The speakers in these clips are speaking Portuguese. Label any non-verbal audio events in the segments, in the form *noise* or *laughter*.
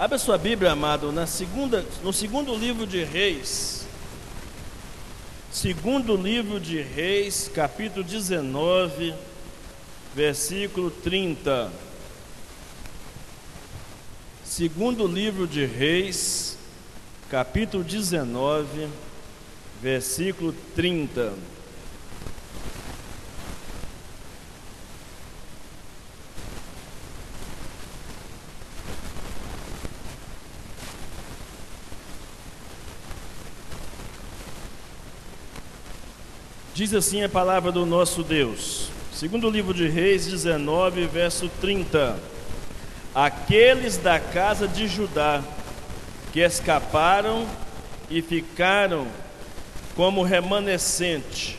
Abra sua Bíblia, amado, na segunda, no segundo livro de Reis. Segundo livro de Reis, capítulo 19, versículo 30. Segundo livro de Reis, capítulo 19, versículo 30. Diz assim a palavra do nosso Deus. Segundo livro de Reis 19, verso 30. Aqueles da casa de Judá que escaparam e ficaram como remanescente,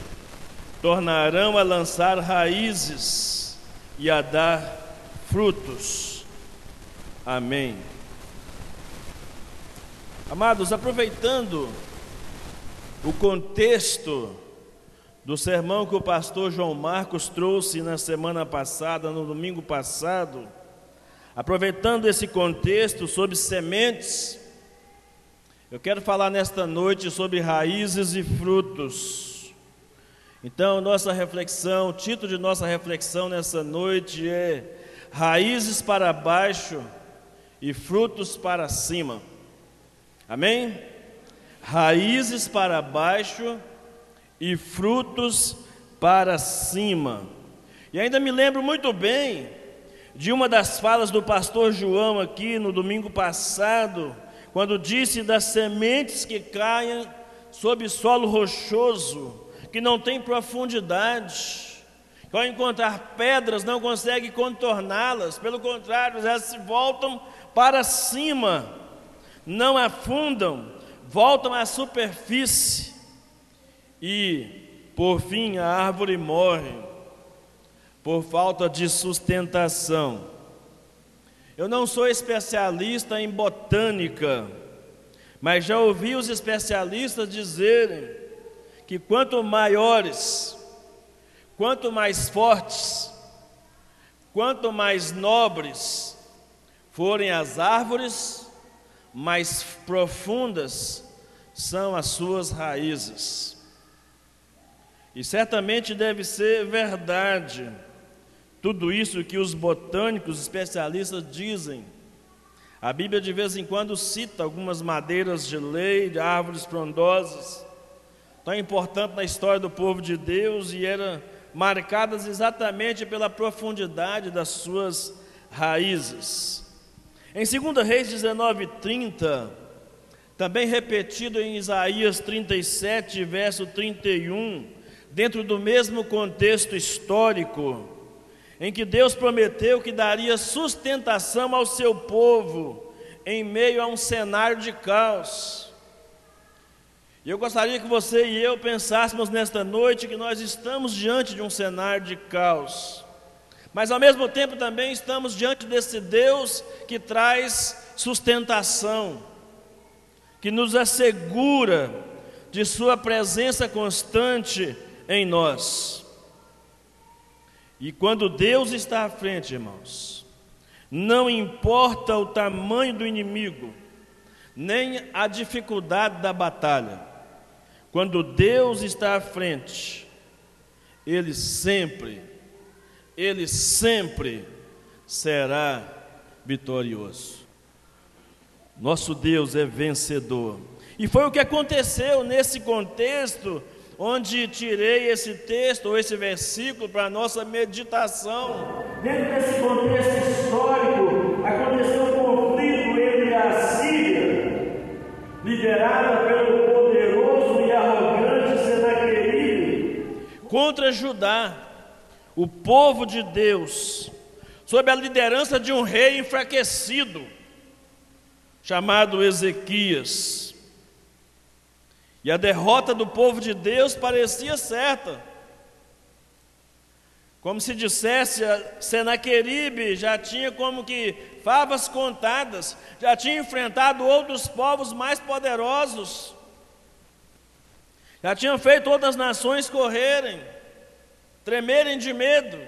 tornarão a lançar raízes e a dar frutos. Amém. Amados, aproveitando o contexto do sermão que o pastor João Marcos trouxe na semana passada, no domingo passado, aproveitando esse contexto sobre sementes, eu quero falar nesta noite sobre raízes e frutos. Então, nossa reflexão, o título de nossa reflexão nessa noite é Raízes para baixo e frutos para cima. Amém? Raízes para baixo e frutos para cima. E ainda me lembro muito bem de uma das falas do pastor João aqui no domingo passado, quando disse das sementes que caem sob solo rochoso, que não tem profundidade, que ao encontrar pedras não consegue contorná-las, pelo contrário, elas se voltam para cima, não afundam, voltam à superfície e, por fim, a árvore morre por falta de sustentação. Eu não sou especialista em botânica, mas já ouvi os especialistas dizerem que quanto maiores, quanto mais fortes, quanto mais nobres forem as árvores, mais profundas são as suas raízes. E certamente deve ser verdade tudo isso que os botânicos especialistas dizem. A Bíblia de vez em quando cita algumas madeiras de lei, de árvores frondosas, tão importante na história do povo de Deus e eram marcadas exatamente pela profundidade das suas raízes. Em 2 Reis 19, 30, também repetido em Isaías 37, verso 31, dentro do mesmo contexto histórico, em que Deus prometeu que daria sustentação ao seu povo em meio a um cenário de caos. E eu gostaria que você e eu pensássemos nesta noite que nós estamos diante de um cenário de caos, mas ao mesmo tempo também estamos diante desse Deus que traz sustentação, que nos assegura de Sua presença constante em nós. E quando Deus está à frente, irmãos, não importa o tamanho do inimigo, nem a dificuldade da batalha, quando Deus está à frente, Ele sempre, Ele sempre será vitorioso. Nosso Deus é vencedor. E foi o que aconteceu nesse contexto onde tirei esse texto ou esse versículo para a nossa meditação. Dentro desse contexto histórico, aconteceu um conflito entre a Síria, liderada pelo poderoso e arrogante Senaqueribe, contra Judá, o povo de Deus, sob a liderança de um rei enfraquecido, chamado Ezequias. E a derrota do povo de Deus parecia certa. Como se dissesse, Senaqueribe já tinha como que favas contadas, já tinha enfrentado outros povos mais poderosos, já tinha feito outras nações correrem, tremerem de medo.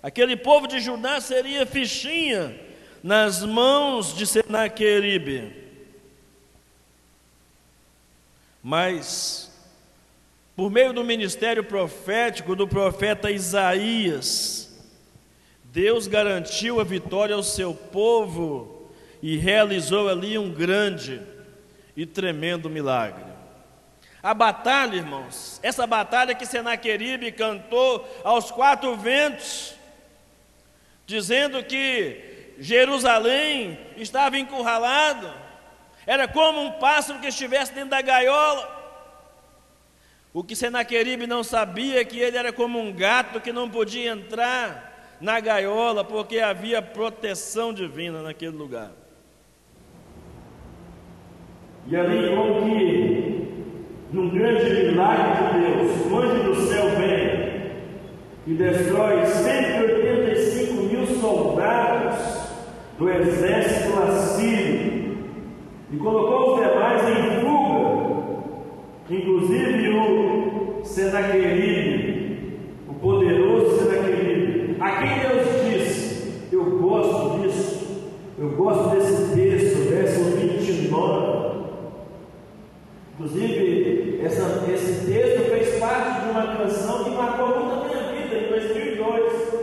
Aquele povo de Judá seria fichinha nas mãos de Senaqueribe. Mas, por meio do ministério profético do profeta Isaías, Deus garantiu a vitória ao seu povo e realizou ali um grande e tremendo milagre. A batalha, irmãos, essa batalha que Senaqueribe cantou aos quatro ventos, dizendo que Jerusalém estava encurralado, era como um pássaro que estivesse dentro da gaiola. O que Senaqueribe não sabia é que ele era como um gato que não podia entrar na gaiola porque havia proteção divina naquele lugar. E ali, como que num grande milagre de Deus, o anjo do céu vem e destrói 185 mil soldados do exército assírio e colocou os demais em fuga, inclusive o Senaqueribe, o poderoso Senaqueribe, a quem Deus disse: Eu gosto disso, eu gosto desse texto, verso 29. Inclusive, essa, esse texto fez parte de uma canção que marcou muito a minha vida em 2002.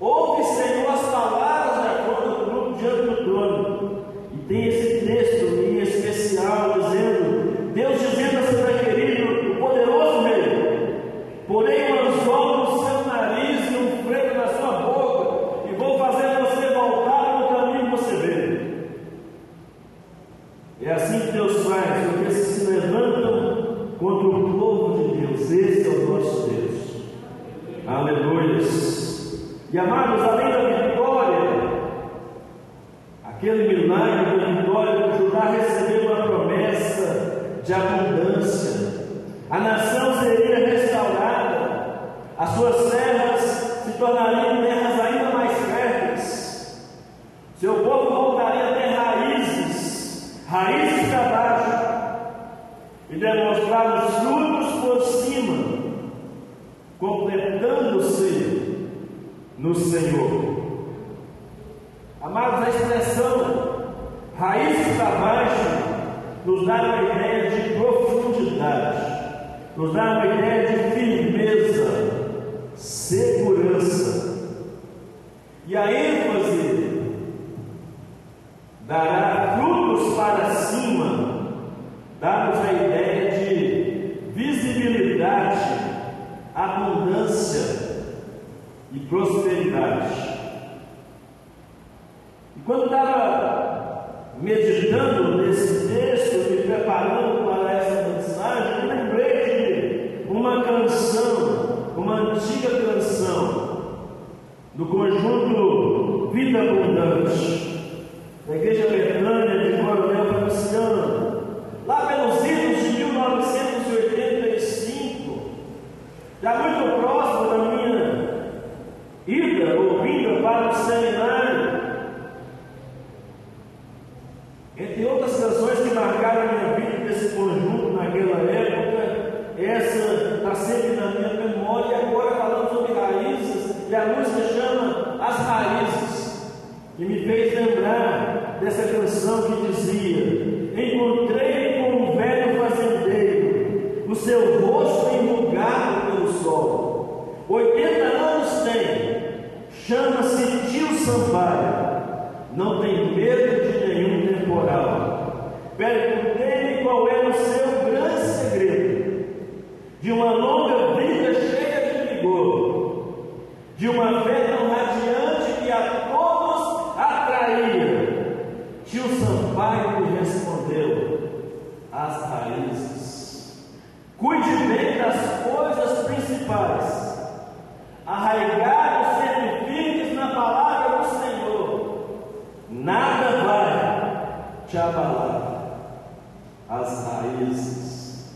Ouve, Senhor, as palavras da conta do grupo diante do trono. E tem esse texto em especial dizendo, Deus dizendo a Santa Querido, o poderoso rei, porém um anzol no seu nariz e um freio na sua boca, e vou fazer você voltar no caminho que você veio. É assim que Deus faz, porque se levantam contra o povo de Deus. Esse é o nosso Deus. Aleluia. E amados, além da vitória, aquele milagre da vitória, Judá recebeu uma promessa de abundância. A nação seria restaurada, as suas terras se tornariam terras ainda mais férteis. Seu povo voltaria a ter raízes, raízes para baixo, e demonstrar os frutos por cima, completando-se no Senhor. Amados, a expressão raízes para baixo nos dá uma ideia de profundidade, nos dá uma ideia de firmeza, segurança. E a ênfase dará frutos para cima, dá-nos a ideia de visibilidade, abundância e prosperidade. E quando estava meditando nesse texto, me preparando para essa mensagem, eu lembrei de uma canção, uma antiga canção, do conjunto Vida Abundante, da Igreja Betânia de Coronel Feliciano, lá pelos idos de 1985, já muito próximo da minha ida ou vinda para o seminário. Entre outras canções que marcaram a minha vida desse conjunto naquela época, essa está sempre na minha memória, e agora falando sobre raízes, e a música chama As Raízes, que me fez lembrar dessa canção que dizia: Encontrei velho fazendeiro, o seu rosto enrugado pelo sol. 80 anos tem, chama-se Tio Sampaio, não tem medo de nenhum temporal. Perguntei-lhe qual era o seu grande segredo, de uma longa vida cheia de vigor, de uma fé tão radiante que a todos atraía. Tio Sampaio lhe respondeu: as raízes. Cuide bem das coisas principais, arraigados firmes na palavra do Senhor, nada vai te abalar. As raízes.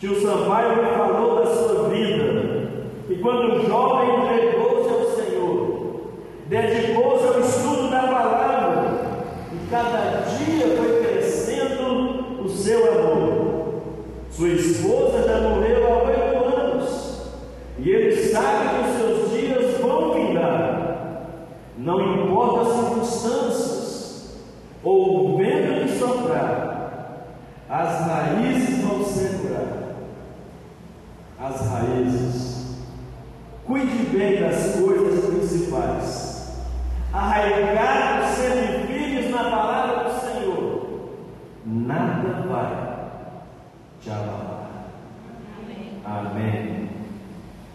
Tio Sampaio me falou da sua vida, e quando o jovem entregou-se ao Senhor, dedicou-se ao estudo da palavra, e cada dia foi crescendo seu amor. Sua esposa já morreu há oito anos, e ele sabe que os seus dias vão findar. Não importa as circunstâncias ou o vento que soprar, as raízes vão segurar. As raízes. Cuide bem das coisas principais. Arraigados, sendo firmes na palavra do Senhor. Nada vai te abalar. Amém.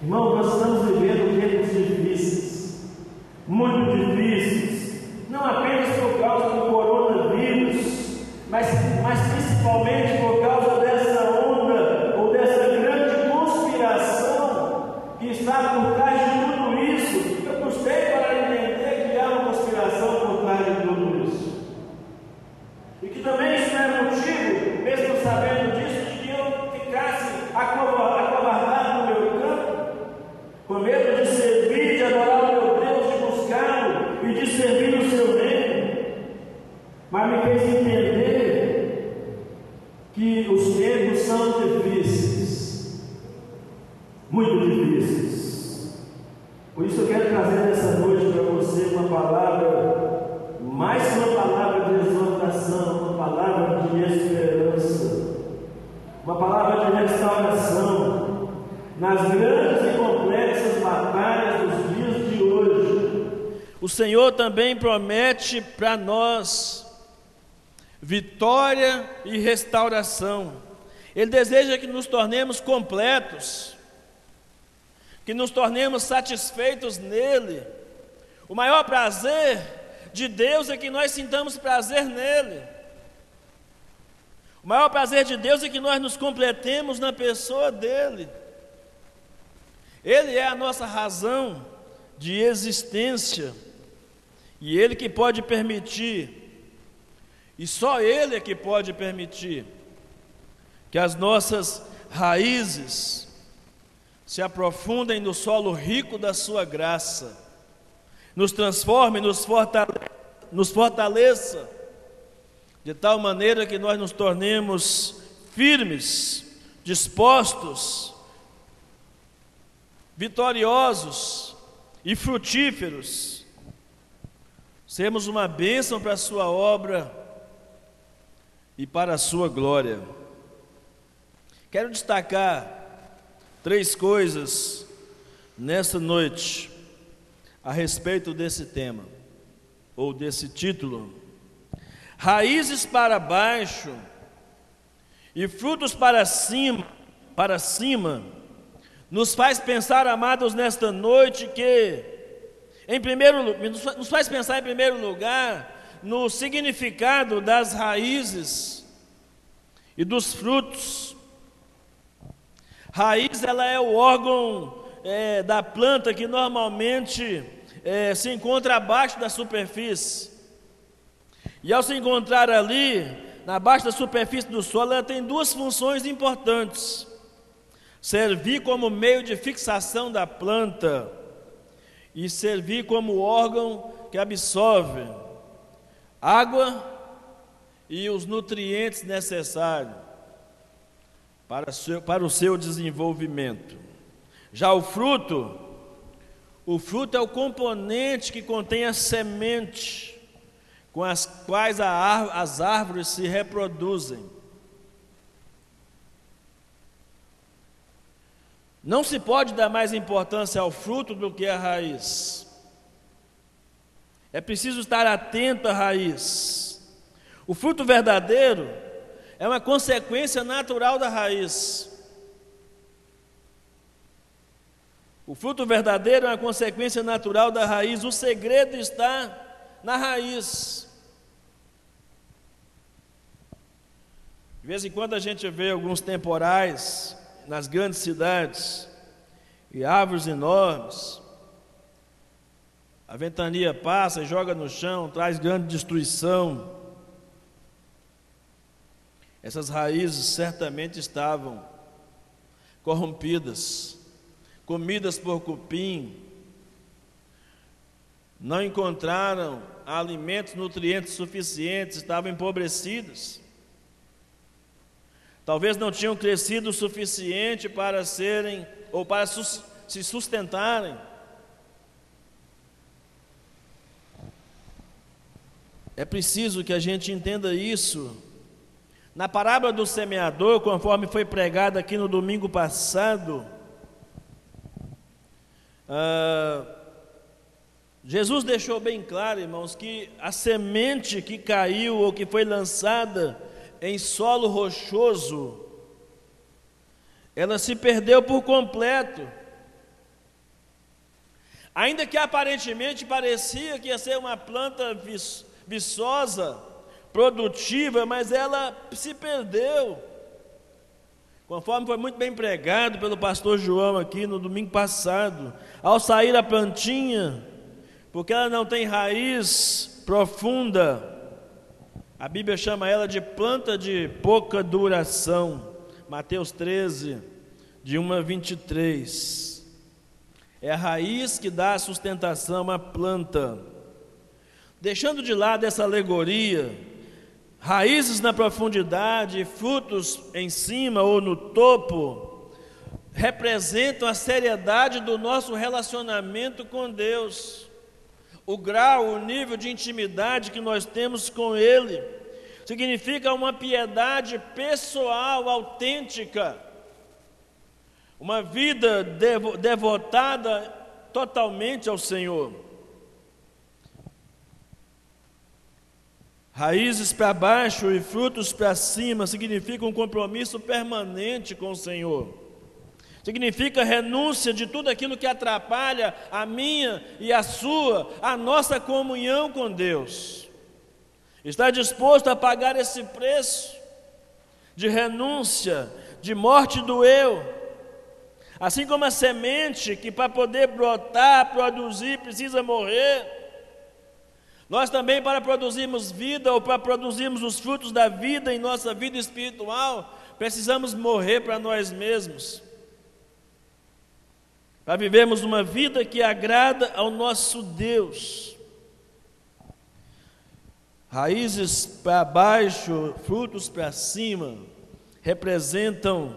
Irmão, nós estamos vivendo tempos difíceis, muito difíceis, não apenas por causa do coronavírus, mas, mas principalmente por causa dessa também promete para nós vitória e restauração. Ele deseja que nos tornemos completos, que nos tornemos satisfeitos nele. O maior prazer de Deus é que nós sintamos prazer nele. O maior prazer de Deus é que nós nos completemos na pessoa dele. Ele é a nossa razão de existência. E ele que pode permitir e só Ele é que pode permitir que as nossas raízes se aprofundem no solo rico da Sua graça, nos transforme, nos fortaleça, nos fortaleça de tal maneira que nós nos tornemos firmes, dispostos, vitoriosos e frutíferos. Sermos uma bênção para a Sua obra e para a sua glória. Quero destacar três coisas nessa noite a respeito desse tema ou desse título. Raízes para baixo e frutos para cima, para cima, nos faz pensar, amados, nesta noite que em primeiro nos faz pensar em primeiro lugar no significado das raízes e dos frutos. Raiz ela é o órgão é, da planta que normalmente é, se encontra abaixo da superfície. E ao se encontrar ali, na baixa da superfície do solo, ela tem duas funções importantes: servir como meio de fixação da planta e servir como órgão que absorve água e os nutrientes necessários para, seu, para o seu desenvolvimento. Já o fruto, o fruto é o componente que contém a semente com as quais a, as árvores se reproduzem. Não se pode dar mais importância ao fruto do que à raiz. É preciso estar atento à raiz. O fruto verdadeiro é uma consequência natural da raiz. O fruto verdadeiro é uma consequência natural da raiz. O segredo está na raiz. De vez em quando a gente vê alguns temporais nas grandes cidades e árvores enormes. A ventania passa, joga no chão, traz grande destruição. Essas raízes certamente estavam corrompidas, comidas por cupim, não encontraram alimentos, nutrientes suficientes, estavam empobrecidas. Talvez não tinham crescido o suficiente para serem ou para se sustentarem. É preciso que a gente entenda isso. Na parábola do semeador, conforme foi pregado aqui no domingo passado, ah, Jesus deixou bem claro, irmãos, que a semente que caiu ou que foi lançada em solo rochoso, ela se perdeu por completo. Ainda que aparentemente parecia que ia ser uma planta viçosa, produtiva, mas ela se perdeu. Conforme foi muito bem pregado pelo pastor João aqui no domingo passado, ao sair a plantinha, porque ela não tem raiz profunda, a Bíblia chama ela de planta de pouca duração. Mateus 13, de 1 a 23. É a raiz que dá sustentação à planta. Deixando de lado essa alegoria, raízes na profundidade, frutos em cima ou no topo, representam a seriedade do nosso relacionamento com Deus, o grau, o nível de intimidade que nós temos com Ele. Significa uma piedade pessoal, autêntica, uma vida devotada totalmente ao Senhor. Raízes para baixo e frutos para cima significa um compromisso permanente com o Senhor. Significa renúncia de tudo aquilo que atrapalha a minha e a sua, a nossa comunhão com Deus. Está disposto a pagar esse preço de renúncia, de morte do eu. Assim como a semente que para poder brotar, produzir, precisa morrer. Nós também, para produzirmos vida ou para produzirmos os frutos da vida em nossa vida espiritual, precisamos morrer para nós mesmos. Para vivermos uma vida que agrada ao nosso Deus. Raízes para baixo, frutos para cima, representam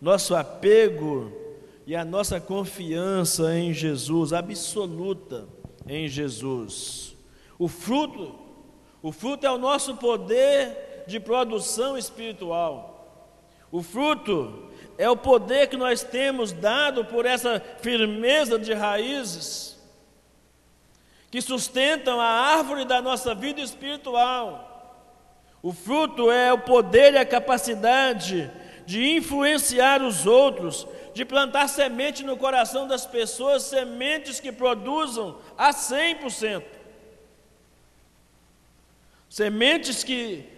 nosso apego e a nossa confiança em Jesus, absoluta em Jesus. O fruto, o fruto é o nosso poder de produção espiritual. O fruto é o poder que nós temos dado por essa firmeza de raízes que sustentam a árvore da nossa vida espiritual. O fruto é o poder e a capacidade de influenciar os outros, de plantar semente no coração das pessoas, sementes que produzam a 100%. Sementes que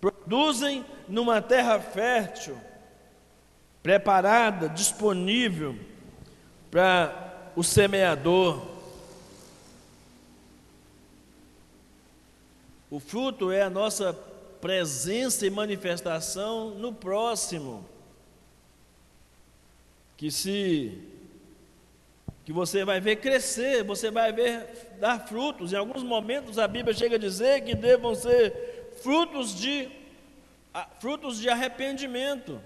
produzem numa terra fértil, preparada, disponível para o semeador. O fruto é a nossa presença e manifestação no próximo. Que se que você vai ver crescer, você vai ver dar frutos. Em alguns momentos a Bíblia chega a dizer que devam ser frutos de frutos de arrependimento,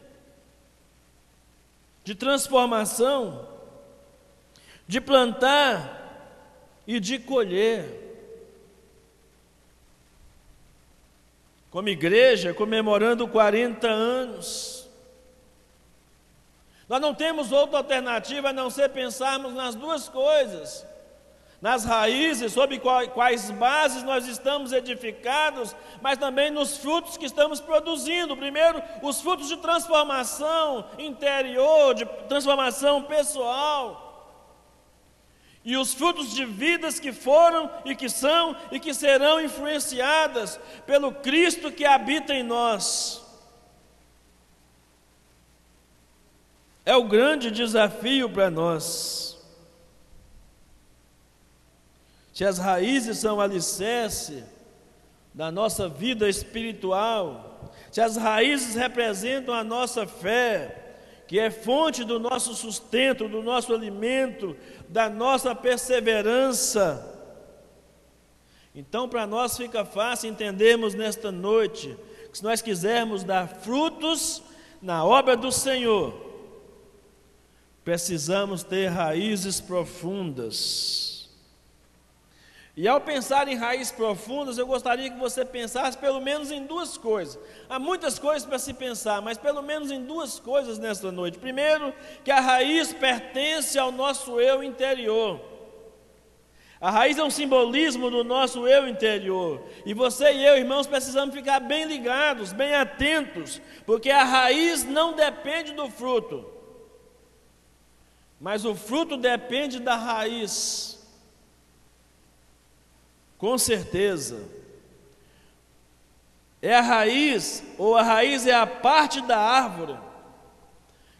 de transformação, de plantar e de colher. Como igreja, comemorando 40 anos, nós não temos outra alternativa a não ser pensarmos nas duas coisas: nas raízes, sobre quais bases nós estamos edificados, mas também nos frutos que estamos produzindo. Primeiro, os frutos de transformação interior, de transformação pessoal. E os frutos de vidas que foram e que são e que serão influenciadas pelo Cristo que habita em nós. É o grande desafio para nós. Se as raízes são alicerce da nossa vida espiritual, se as raízes representam a nossa fé, que é fonte do nosso sustento, do nosso alimento, da nossa perseverança, então para nós fica fácil entendermos nesta noite que se nós quisermos dar frutos na obra do Senhor, Precisamos ter raízes profundas. E ao pensar em raízes profundas, eu gostaria que você pensasse pelo menos em duas coisas. Há muitas coisas para se pensar, mas pelo menos em duas coisas nesta noite. Primeiro, que a raiz pertence ao nosso eu interior. A raiz é um simbolismo do nosso eu interior. E você e eu, irmãos, precisamos ficar bem ligados, bem atentos, porque a raiz não depende do fruto, mas o fruto depende da raiz. Com certeza. É a raiz, ou a raiz é a parte da árvore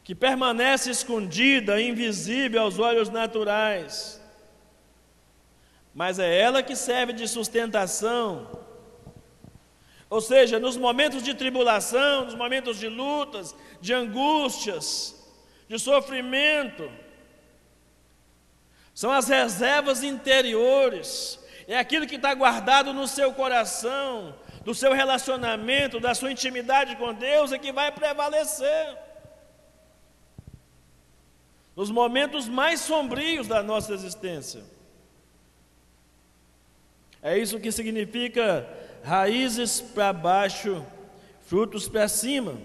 que permanece escondida, invisível aos olhos naturais, mas é ela que serve de sustentação. Ou seja, nos momentos de tribulação, nos momentos de lutas, de angústias, de sofrimento, são as reservas interiores é aquilo que está guardado no seu coração, do seu relacionamento, da sua intimidade com Deus, é que vai prevalecer. Nos momentos mais sombrios da nossa existência. É isso que significa raízes para baixo, frutos para cima.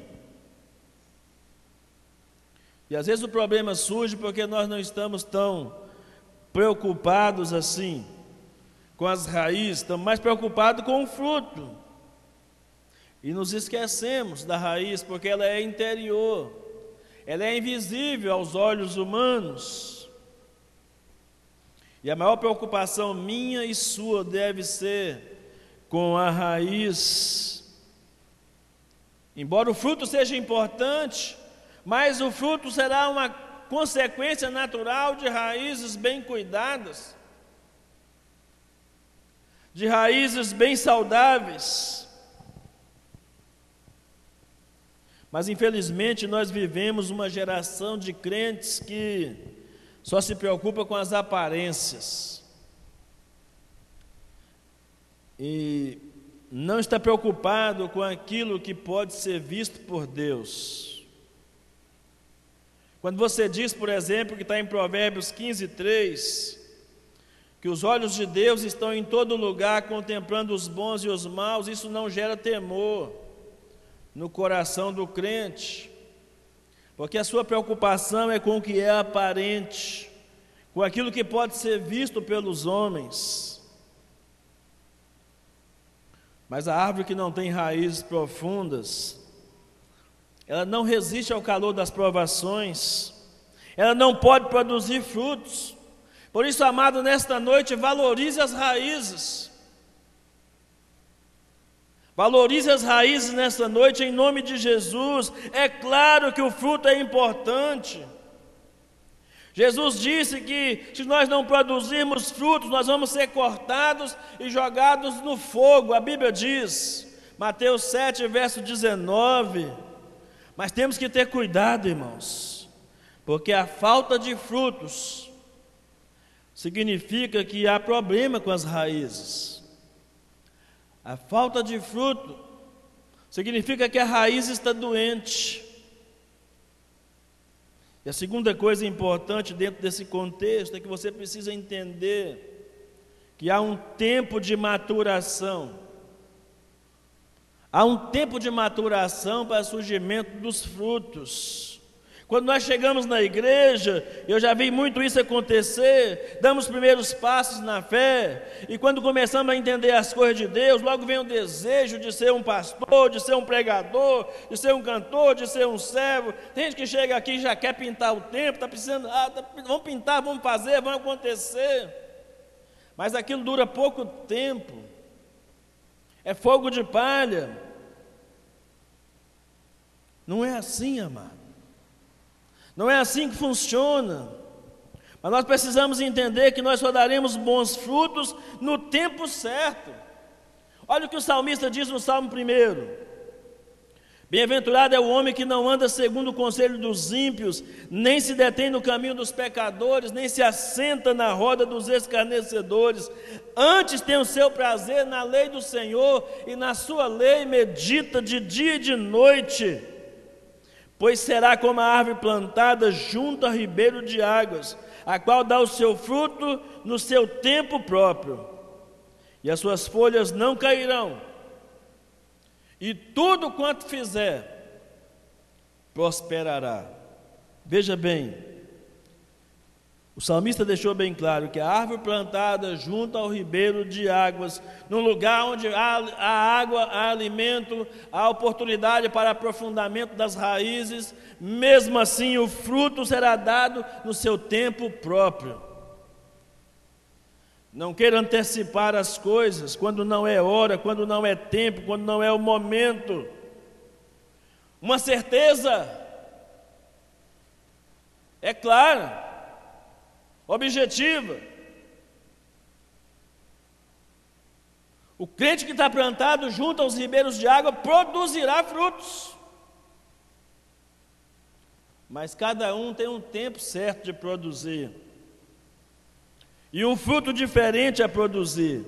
E às vezes o problema surge porque nós não estamos tão preocupados assim com as raízes, estamos mais preocupados com o fruto. E nos esquecemos da raiz, porque ela é interior, ela é invisível aos olhos humanos. E a maior preocupação minha e sua deve ser com a raiz. Embora o fruto seja importante, mas o fruto será uma consequência natural de raízes bem cuidadas de raízes bem saudáveis. Mas infelizmente nós vivemos uma geração de crentes que só se preocupa com as aparências. E não está preocupado com aquilo que pode ser visto por Deus. Quando você diz, por exemplo, que está em Provérbios 15, 3, que os olhos de Deus estão em todo lugar contemplando os bons e os maus, isso não gera temor no coração do crente, porque a sua preocupação é com o que é aparente, com aquilo que pode ser visto pelos homens. Mas a árvore que não tem raízes profundas, ela não resiste ao calor das provações, ela não pode produzir frutos. Por isso, amado, nesta noite, valorize as raízes. Valorize as raízes nesta noite em nome de Jesus. É claro que o fruto é importante. Jesus disse que se nós não produzirmos frutos, nós vamos ser cortados e jogados no fogo. A Bíblia diz, Mateus 7, verso 19. Mas temos que ter cuidado, irmãos, porque a falta de frutos significa que há problema com as raízes. A falta de fruto significa que a raiz está doente. E a segunda coisa importante dentro desse contexto é que você precisa entender que há um tempo de maturação. Há um tempo de maturação para surgimento dos frutos. Quando nós chegamos na igreja, eu já vi muito isso acontecer, damos primeiros passos na fé, e quando começamos a entender as coisas de Deus, logo vem o desejo de ser um pastor, de ser um pregador, de ser um cantor, de ser um servo. Tem gente que chega aqui e já quer pintar o tempo, está precisando, ah, tá, vamos pintar, vamos fazer, vamos acontecer. Mas aquilo dura pouco tempo, é fogo de palha. Não é assim, amado. Não é assim que funciona. Mas nós precisamos entender que nós só daremos bons frutos no tempo certo. Olha o que o salmista diz no Salmo 1. Bem-aventurado é o homem que não anda segundo o conselho dos ímpios, nem se detém no caminho dos pecadores, nem se assenta na roda dos escarnecedores. Antes tem o seu prazer na lei do Senhor, e na sua lei medita de dia e de noite pois será como a árvore plantada junto a ribeiro de águas, a qual dá o seu fruto no seu tempo próprio, e as suas folhas não cairão, e tudo quanto fizer prosperará. Veja bem, o salmista deixou bem claro que a árvore plantada junto ao ribeiro de águas, num lugar onde há, há, água, há alimento, há oportunidade para aprofundamento das raízes, mesmo assim o fruto será dado no seu tempo próprio. Não queira antecipar as coisas quando não é hora, quando não é tempo, quando não é o momento. Uma certeza é clara objetiva. O crente que está plantado junto aos ribeiros de água produzirá frutos. Mas cada um tem um tempo certo de produzir. E um fruto diferente a produzir.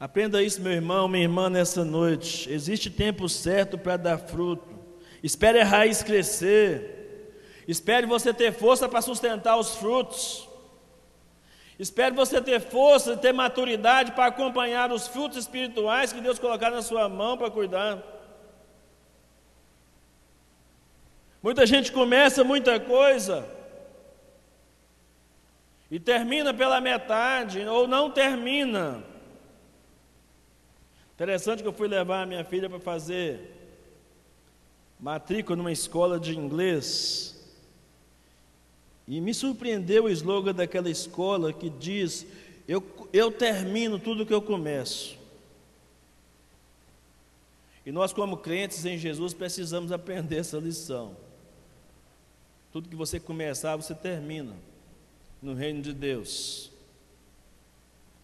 Aprenda isso, meu irmão, minha irmã, nessa noite. Existe tempo certo para dar fruto. Espere a raiz crescer. Espere você ter força para sustentar os frutos. Espere você ter força, ter maturidade para acompanhar os frutos espirituais que Deus colocar na sua mão para cuidar. Muita gente começa muita coisa e termina pela metade ou não termina. Interessante que eu fui levar a minha filha para fazer matrícula numa escola de inglês. E me surpreendeu o slogan daquela escola que diz: Eu, eu termino tudo que eu começo. E nós, como crentes em Jesus, precisamos aprender essa lição. Tudo que você começar, você termina no reino de Deus.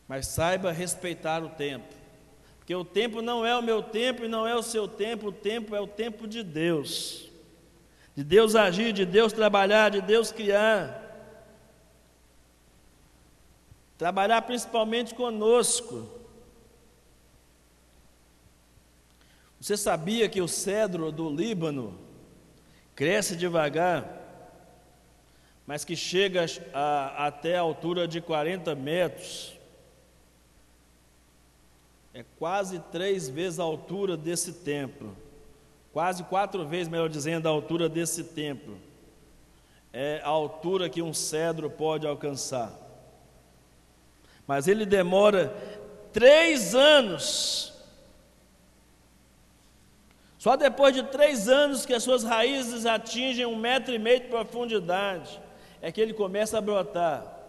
Mas saiba respeitar o tempo. Porque o tempo não é o meu tempo e não é o seu tempo, o tempo é o tempo de Deus de Deus agir, de Deus trabalhar, de Deus criar. Trabalhar principalmente conosco. Você sabia que o cedro do Líbano cresce devagar, mas que chega a, até a altura de 40 metros? É quase três vezes a altura desse templo quase quatro vezes, melhor dizendo, a altura desse templo. É a altura que um cedro pode alcançar. Mas ele demora três anos. Só depois de três anos que as suas raízes atingem um metro e meio de profundidade, é que ele começa a brotar.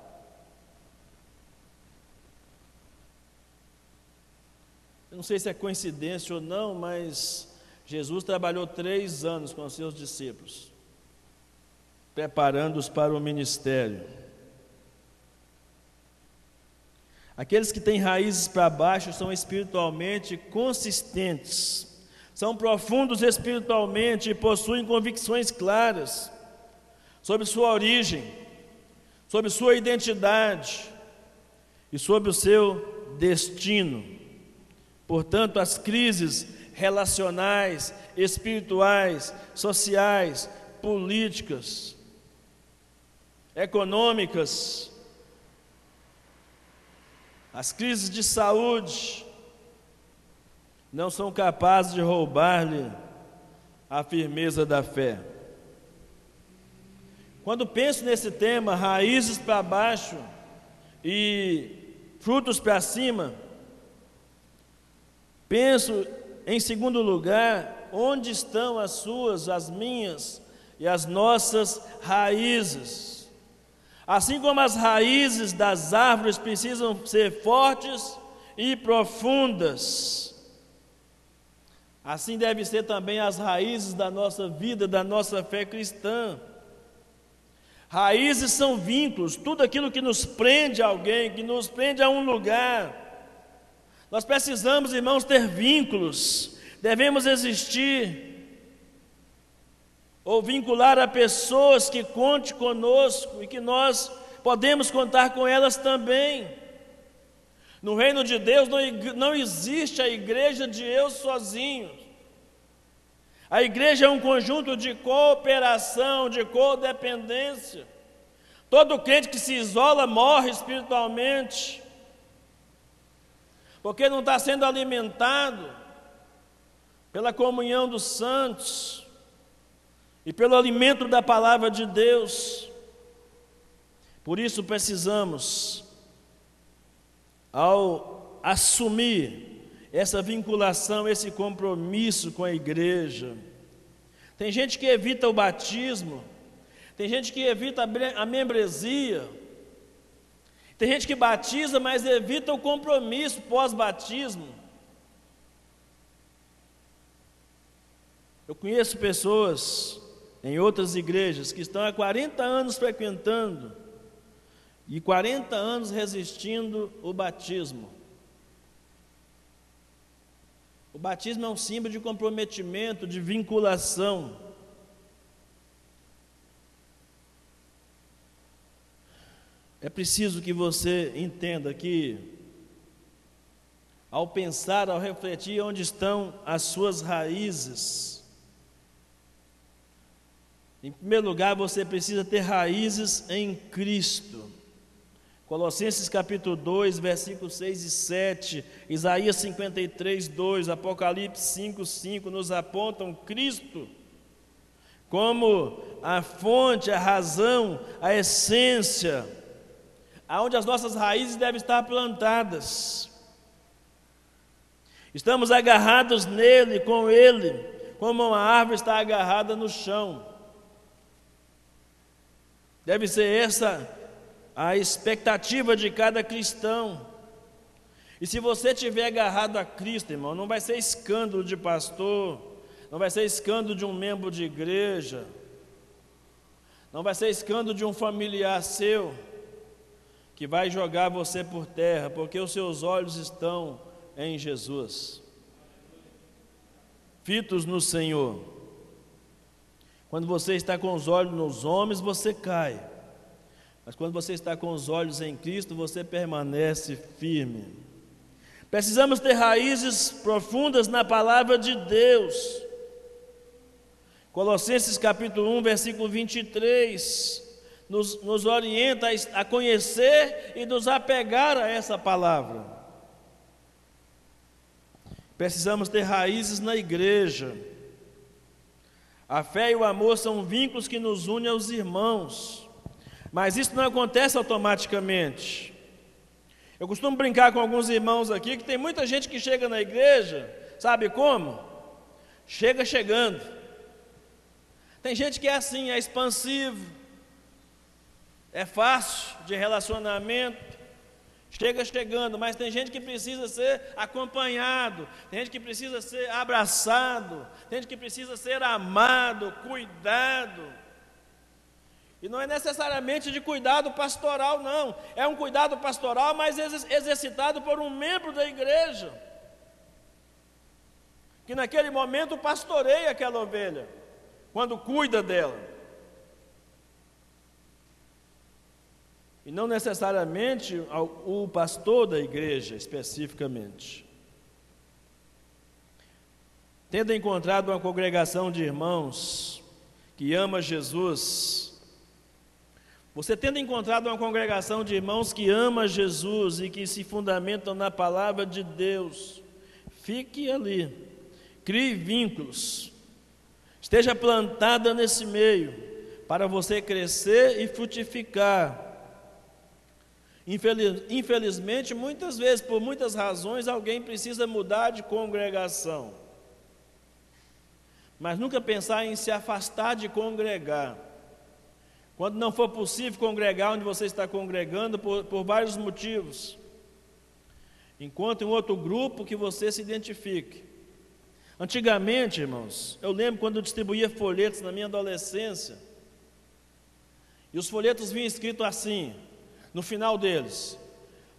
Eu não sei se é coincidência ou não, mas Jesus trabalhou três anos com seus discípulos, preparando-os para o ministério. Aqueles que têm raízes para baixo são espiritualmente consistentes, são profundos espiritualmente e possuem convicções claras sobre sua origem, sobre sua identidade e sobre o seu destino. Portanto, as crises relacionais, espirituais, sociais, políticas, econômicas, as crises de saúde não são capazes de roubar-lhe a firmeza da fé. Quando penso nesse tema, raízes para baixo e frutos para cima, penso em segundo lugar, onde estão as suas, as minhas e as nossas raízes? Assim como as raízes das árvores precisam ser fortes e profundas, assim devem ser também as raízes da nossa vida, da nossa fé cristã. Raízes são vínculos, tudo aquilo que nos prende a alguém, que nos prende a um lugar, nós precisamos, irmãos, ter vínculos, devemos existir ou vincular a pessoas que conte conosco e que nós podemos contar com elas também. No reino de Deus não, não existe a igreja de eu sozinho. A igreja é um conjunto de cooperação, de codependência. Todo crente que se isola morre espiritualmente, porque não está sendo alimentado pela comunhão dos santos e pelo alimento da palavra de Deus. Por isso precisamos, ao assumir essa vinculação, esse compromisso com a igreja, tem gente que evita o batismo, tem gente que evita a membresia. Tem gente que batiza, mas evita o compromisso pós-batismo. Eu conheço pessoas em outras igrejas que estão há 40 anos frequentando e 40 anos resistindo o batismo. O batismo é um símbolo de comprometimento, de vinculação. É preciso que você entenda que, ao pensar, ao refletir onde estão as suas raízes, em primeiro lugar, você precisa ter raízes em Cristo. Colossenses capítulo 2, versículos 6 e 7, Isaías 53, 2, Apocalipse 5, 5 nos apontam Cristo como a fonte, a razão, a essência aonde as nossas raízes devem estar plantadas. Estamos agarrados nele, com ele, como uma árvore está agarrada no chão. Deve ser essa a expectativa de cada cristão. E se você estiver agarrado a Cristo, irmão, não vai ser escândalo de pastor, não vai ser escândalo de um membro de igreja, não vai ser escândalo de um familiar seu que vai jogar você por terra, porque os seus olhos estão em Jesus. Fitos no Senhor. Quando você está com os olhos nos homens, você cai. Mas quando você está com os olhos em Cristo, você permanece firme. Precisamos ter raízes profundas na palavra de Deus. Colossenses capítulo 1, versículo 23 nos, nos orienta a, conhecer e nos apegar a essa palavra. Precisamos ter raízes na igreja. A fé e o amor são vínculos que nos unem aos irmãos, mas isso não acontece automaticamente. Eu costumo brincar com alguns irmãos aqui que tem muita gente que chega na igreja, sabe como? Chega chegando. Tem gente que é assim, é expansivo, é fácil de relacionamento, chega chegando, mas tem gente que precisa ser acompanhado, tem gente que precisa ser abraçado, tem gente que precisa ser amado, cuidado. E não é necessariamente de cuidado pastoral, não. É um cuidado pastoral, mas exercitado por um membro da igreja. Que naquele momento pastoreia aquela ovelha, quando cuida dela. E não necessariamente o pastor da igreja, especificamente. Tendo encontrado uma congregação de irmãos que ama Jesus, você tendo encontrado uma congregação de irmãos que ama Jesus e que se fundamentam na palavra de Deus, fique ali, crie vínculos, esteja plantada nesse meio, para você crescer e frutificar Infeliz, infelizmente, muitas vezes, por muitas razões, alguém precisa mudar de congregação. Mas nunca pensar em se afastar de congregar. Quando não for possível congregar onde você está congregando, por, por vários motivos. Encontre um outro grupo que você se identifique. Antigamente, irmãos, eu lembro quando eu distribuía folhetos na minha adolescência, e os folhetos vinham escrito assim: no final deles.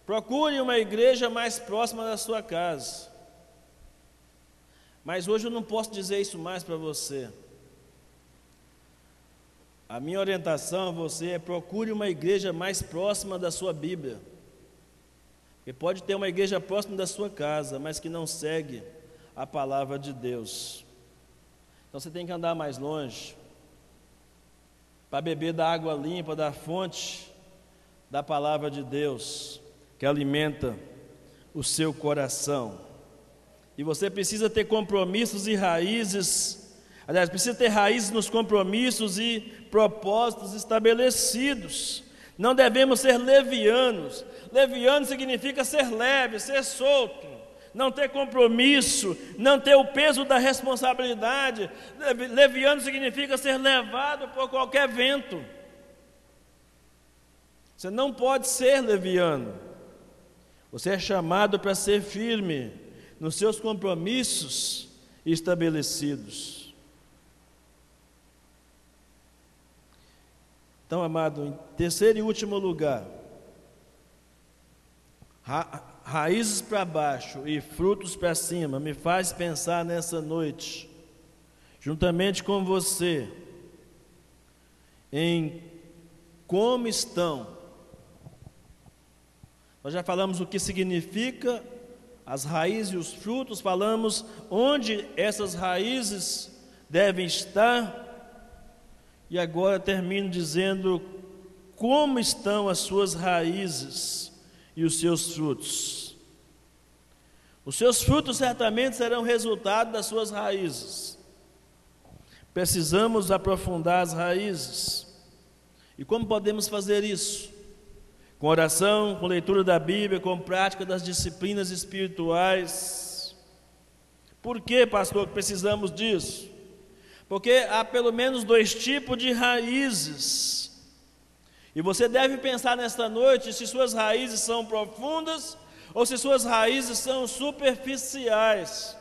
Procure uma igreja mais próxima da sua casa. Mas hoje eu não posso dizer isso mais para você. A minha orientação a você é procure uma igreja mais próxima da sua Bíblia. Porque pode ter uma igreja próxima da sua casa, mas que não segue a palavra de Deus. Então você tem que andar mais longe para beber da água limpa, da fonte da palavra de Deus, que alimenta o seu coração. E você precisa ter compromissos e raízes, aliás, precisa ter raízes nos compromissos e propósitos estabelecidos. Não devemos ser levianos. Leviano significa ser leve, ser solto, não ter compromisso, não ter o peso da responsabilidade. Leviano significa ser levado por qualquer vento. Você não pode ser leviano. Você é chamado para ser firme nos seus compromissos estabelecidos. Então, amado, em terceiro e último lugar, ra raízes para baixo e frutos para cima, me faz pensar nessa noite, juntamente com você, em como estão nós já falamos o que significa as raízes e os frutos, falamos onde essas raízes devem estar, e agora termino dizendo como estão as suas raízes e os seus frutos. Os seus frutos certamente serão resultado das suas raízes. Precisamos aprofundar as raízes. E como podemos fazer isso? Com oração, com leitura da Bíblia, com prática das disciplinas espirituais. Por que, pastor, precisamos disso? Porque há pelo menos dois tipos de raízes. E você deve pensar nesta noite se suas raízes são profundas ou se suas raízes são superficiais.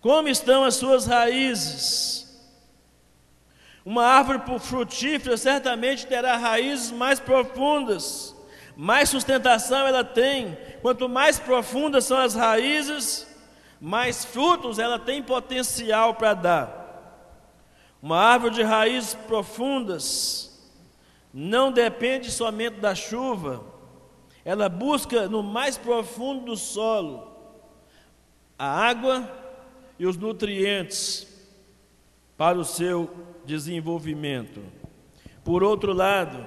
Como estão as suas raízes? Uma árvore frutífera certamente terá raízes mais profundas, mais sustentação ela tem. Quanto mais profundas são as raízes, mais frutos ela tem potencial para dar. Uma árvore de raízes profundas não depende somente da chuva, ela busca no mais profundo do solo a água e os nutrientes para o seu desenvolvimento. Por outro lado,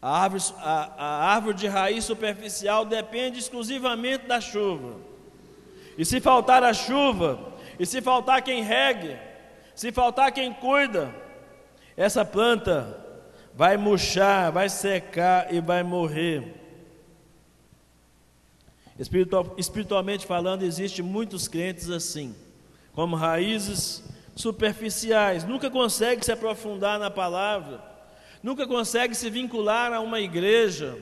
a árvore, a, a árvore de raiz superficial depende exclusivamente da chuva. E se faltar a chuva, e se faltar quem regue, se faltar quem cuida, essa planta vai murchar, vai secar e vai morrer. Espiritual, espiritualmente falando, existe muitos crentes assim como raízes superficiais, nunca consegue se aprofundar na palavra, nunca consegue se vincular a uma igreja,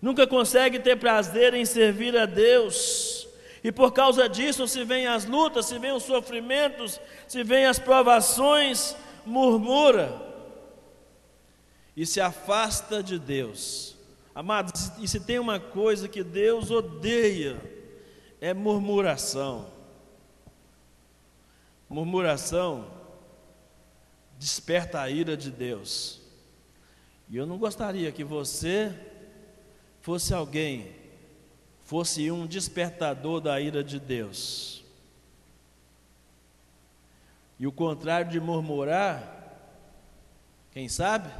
nunca consegue ter prazer em servir a Deus. E por causa disso se vêm as lutas, se vêm os sofrimentos, se vêm as provações, murmura e se afasta de Deus. Amados, e se tem uma coisa que Deus odeia, é murmuração. Murmuração desperta a ira de Deus. E eu não gostaria que você fosse alguém, fosse um despertador da ira de Deus. E o contrário de murmurar, quem sabe?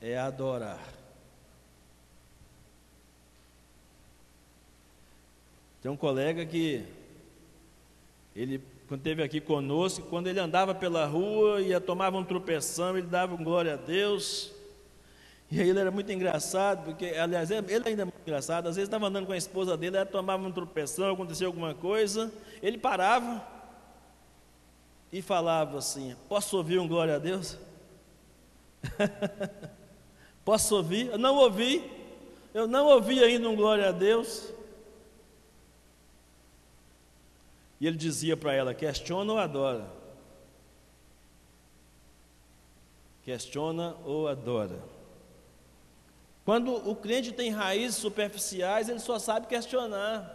É adorar. Tem um colega que ele quando esteve aqui conosco, quando ele andava pela rua e tomava um tropeção, ele dava um glória a Deus. E aí ele era muito engraçado, porque, aliás, ele ainda é muito engraçado, às vezes estava andando com a esposa dele, ela tomava um tropeção, acontecia alguma coisa, ele parava e falava assim: Posso ouvir um glória a Deus? *laughs* Posso ouvir? Eu não ouvi, eu não ouvi ainda um glória a Deus. E ele dizia para ela: questiona ou adora? Questiona ou adora? Quando o crente tem raízes superficiais, ele só sabe questionar.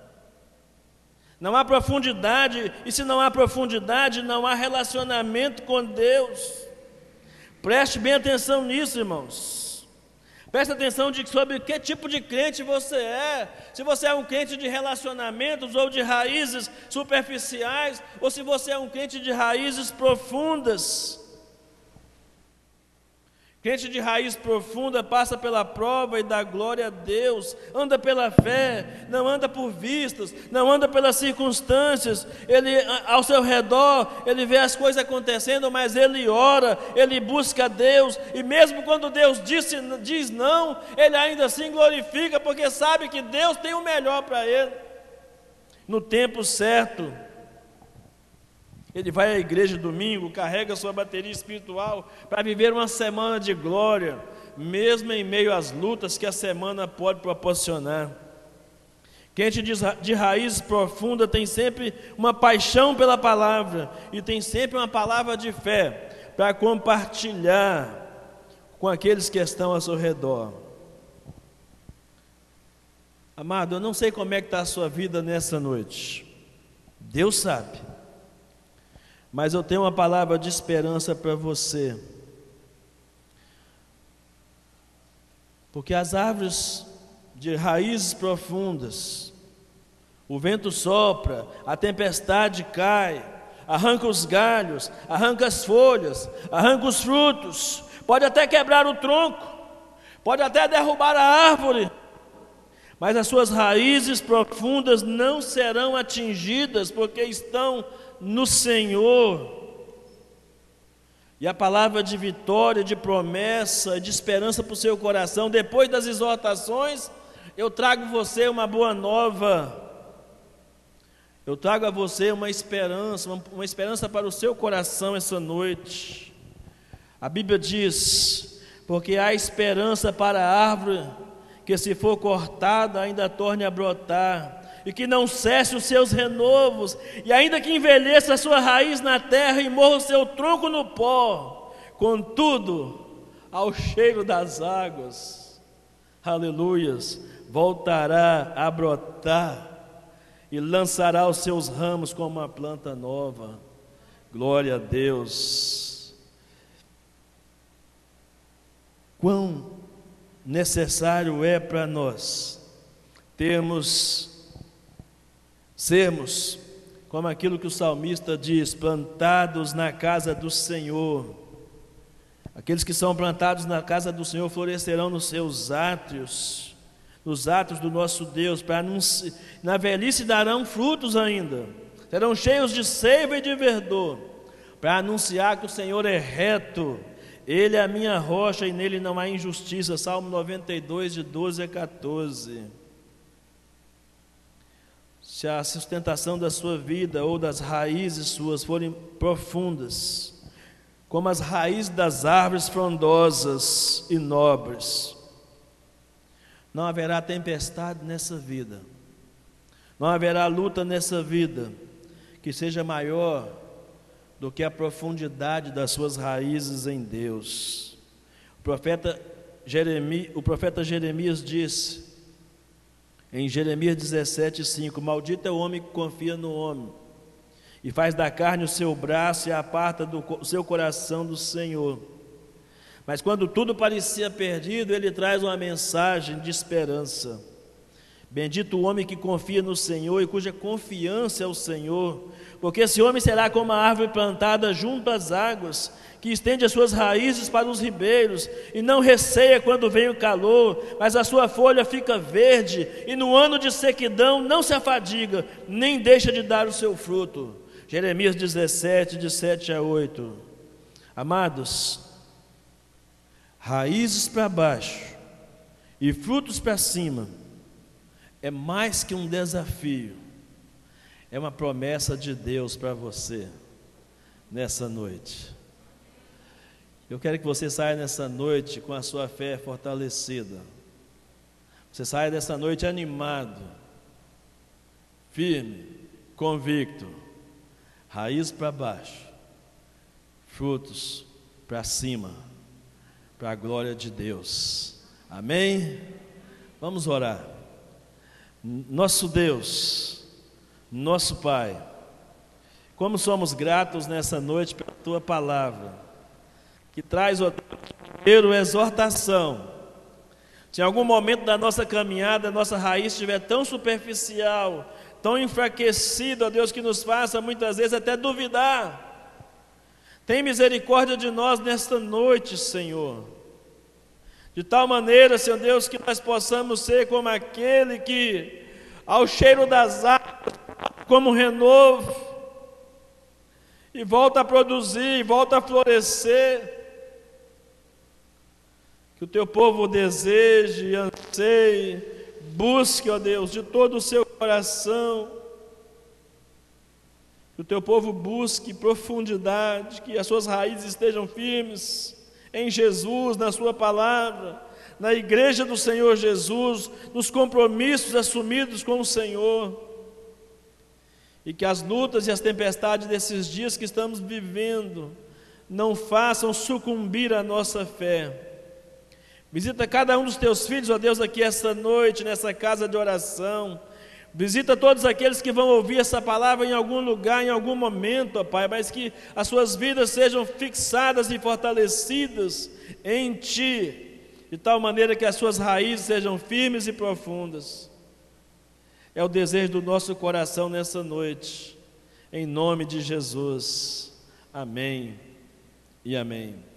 Não há profundidade, e se não há profundidade, não há relacionamento com Deus. Preste bem atenção nisso, irmãos. Presta atenção de, sobre que tipo de crente você é. Se você é um crente de relacionamentos ou de raízes superficiais, ou se você é um crente de raízes profundas. Crente de raiz profunda passa pela prova e dá glória a Deus, anda pela fé, não anda por vistas, não anda pelas circunstâncias. Ele ao seu redor, ele vê as coisas acontecendo, mas ele ora, ele busca Deus, e mesmo quando Deus disse, diz não, ele ainda assim glorifica, porque sabe que Deus tem o melhor para ele, no tempo certo. Ele vai à igreja domingo, carrega sua bateria espiritual para viver uma semana de glória, mesmo em meio às lutas que a semana pode proporcionar. Quente de raiz profunda tem sempre uma paixão pela palavra e tem sempre uma palavra de fé para compartilhar com aqueles que estão ao seu redor. Amado, eu não sei como é que está a sua vida nessa noite. Deus sabe. Mas eu tenho uma palavra de esperança para você. Porque as árvores de raízes profundas, o vento sopra, a tempestade cai, arranca os galhos, arranca as folhas, arranca os frutos, pode até quebrar o tronco, pode até derrubar a árvore, mas as suas raízes profundas não serão atingidas, porque estão no Senhor. E a palavra de vitória, de promessa, de esperança para o seu coração, depois das exortações, eu trago você uma boa nova. Eu trago a você uma esperança, uma, uma esperança para o seu coração essa noite. A Bíblia diz: porque há esperança para a árvore que, se for cortada, ainda torne a brotar e que não cesse os seus renovos, e ainda que envelheça a sua raiz na terra e morra o seu tronco no pó, contudo, ao cheiro das águas, aleluias, voltará a brotar e lançará os seus ramos como uma planta nova. Glória a Deus. Quão necessário é para nós termos sermos como aquilo que o salmista diz, plantados na casa do Senhor. Aqueles que são plantados na casa do Senhor florescerão nos seus átrios, nos átrios do nosso Deus, para na velhice darão frutos ainda, serão cheios de seiva e de verdor, para anunciar que o Senhor é reto, Ele é a minha rocha e nele não há injustiça. Salmo 92, de 12 a 14 se a sustentação da sua vida ou das raízes suas forem profundas, como as raízes das árvores frondosas e nobres, não haverá tempestade nessa vida, não haverá luta nessa vida que seja maior do que a profundidade das suas raízes em Deus. O profeta Jeremias, o profeta Jeremias disse: em Jeremias 17, 5: Maldito é o homem que confia no homem, e faz da carne o seu braço e aparta do seu coração do Senhor. Mas quando tudo parecia perdido, ele traz uma mensagem de esperança. Bendito o homem que confia no Senhor e cuja confiança é o Senhor, porque esse homem será como a árvore plantada junto às águas, que estende as suas raízes para os ribeiros, e não receia quando vem o calor, mas a sua folha fica verde, e no ano de sequidão não se afadiga, nem deixa de dar o seu fruto. Jeremias 17, de 7 a 8. Amados, raízes para baixo e frutos para cima é mais que um desafio, é uma promessa de Deus para você nessa noite. Eu quero que você saia nessa noite com a sua fé fortalecida. Você saia dessa noite animado, firme, convicto, raiz para baixo, frutos para cima, para a glória de Deus. Amém? Vamos orar. Nosso Deus, nosso Pai, como somos gratos nessa noite pela tua palavra que traz o primeiro exortação, Se em algum momento da nossa caminhada a nossa raiz estiver tão superficial, tão enfraquecida, ó Deus, que nos faça muitas vezes até duvidar. Tem misericórdia de nós nesta noite, Senhor. De tal maneira, Senhor Deus, que nós possamos ser como aquele que, ao cheiro das águas, como renovo, e volta a produzir, e volta a florescer. Que o teu povo deseje, anseie, busque, ó Deus, de todo o seu coração. Que o teu povo busque profundidade, que as suas raízes estejam firmes em Jesus, na Sua palavra, na igreja do Senhor Jesus, nos compromissos assumidos com o Senhor. E que as lutas e as tempestades desses dias que estamos vivendo não façam sucumbir a nossa fé Visita cada um dos teus filhos, ó Deus, aqui esta noite, nessa casa de oração. Visita todos aqueles que vão ouvir essa palavra em algum lugar, em algum momento, ó Pai, mas que as suas vidas sejam fixadas e fortalecidas em Ti, de tal maneira que as suas raízes sejam firmes e profundas. É o desejo do nosso coração nessa noite, em nome de Jesus. Amém e amém.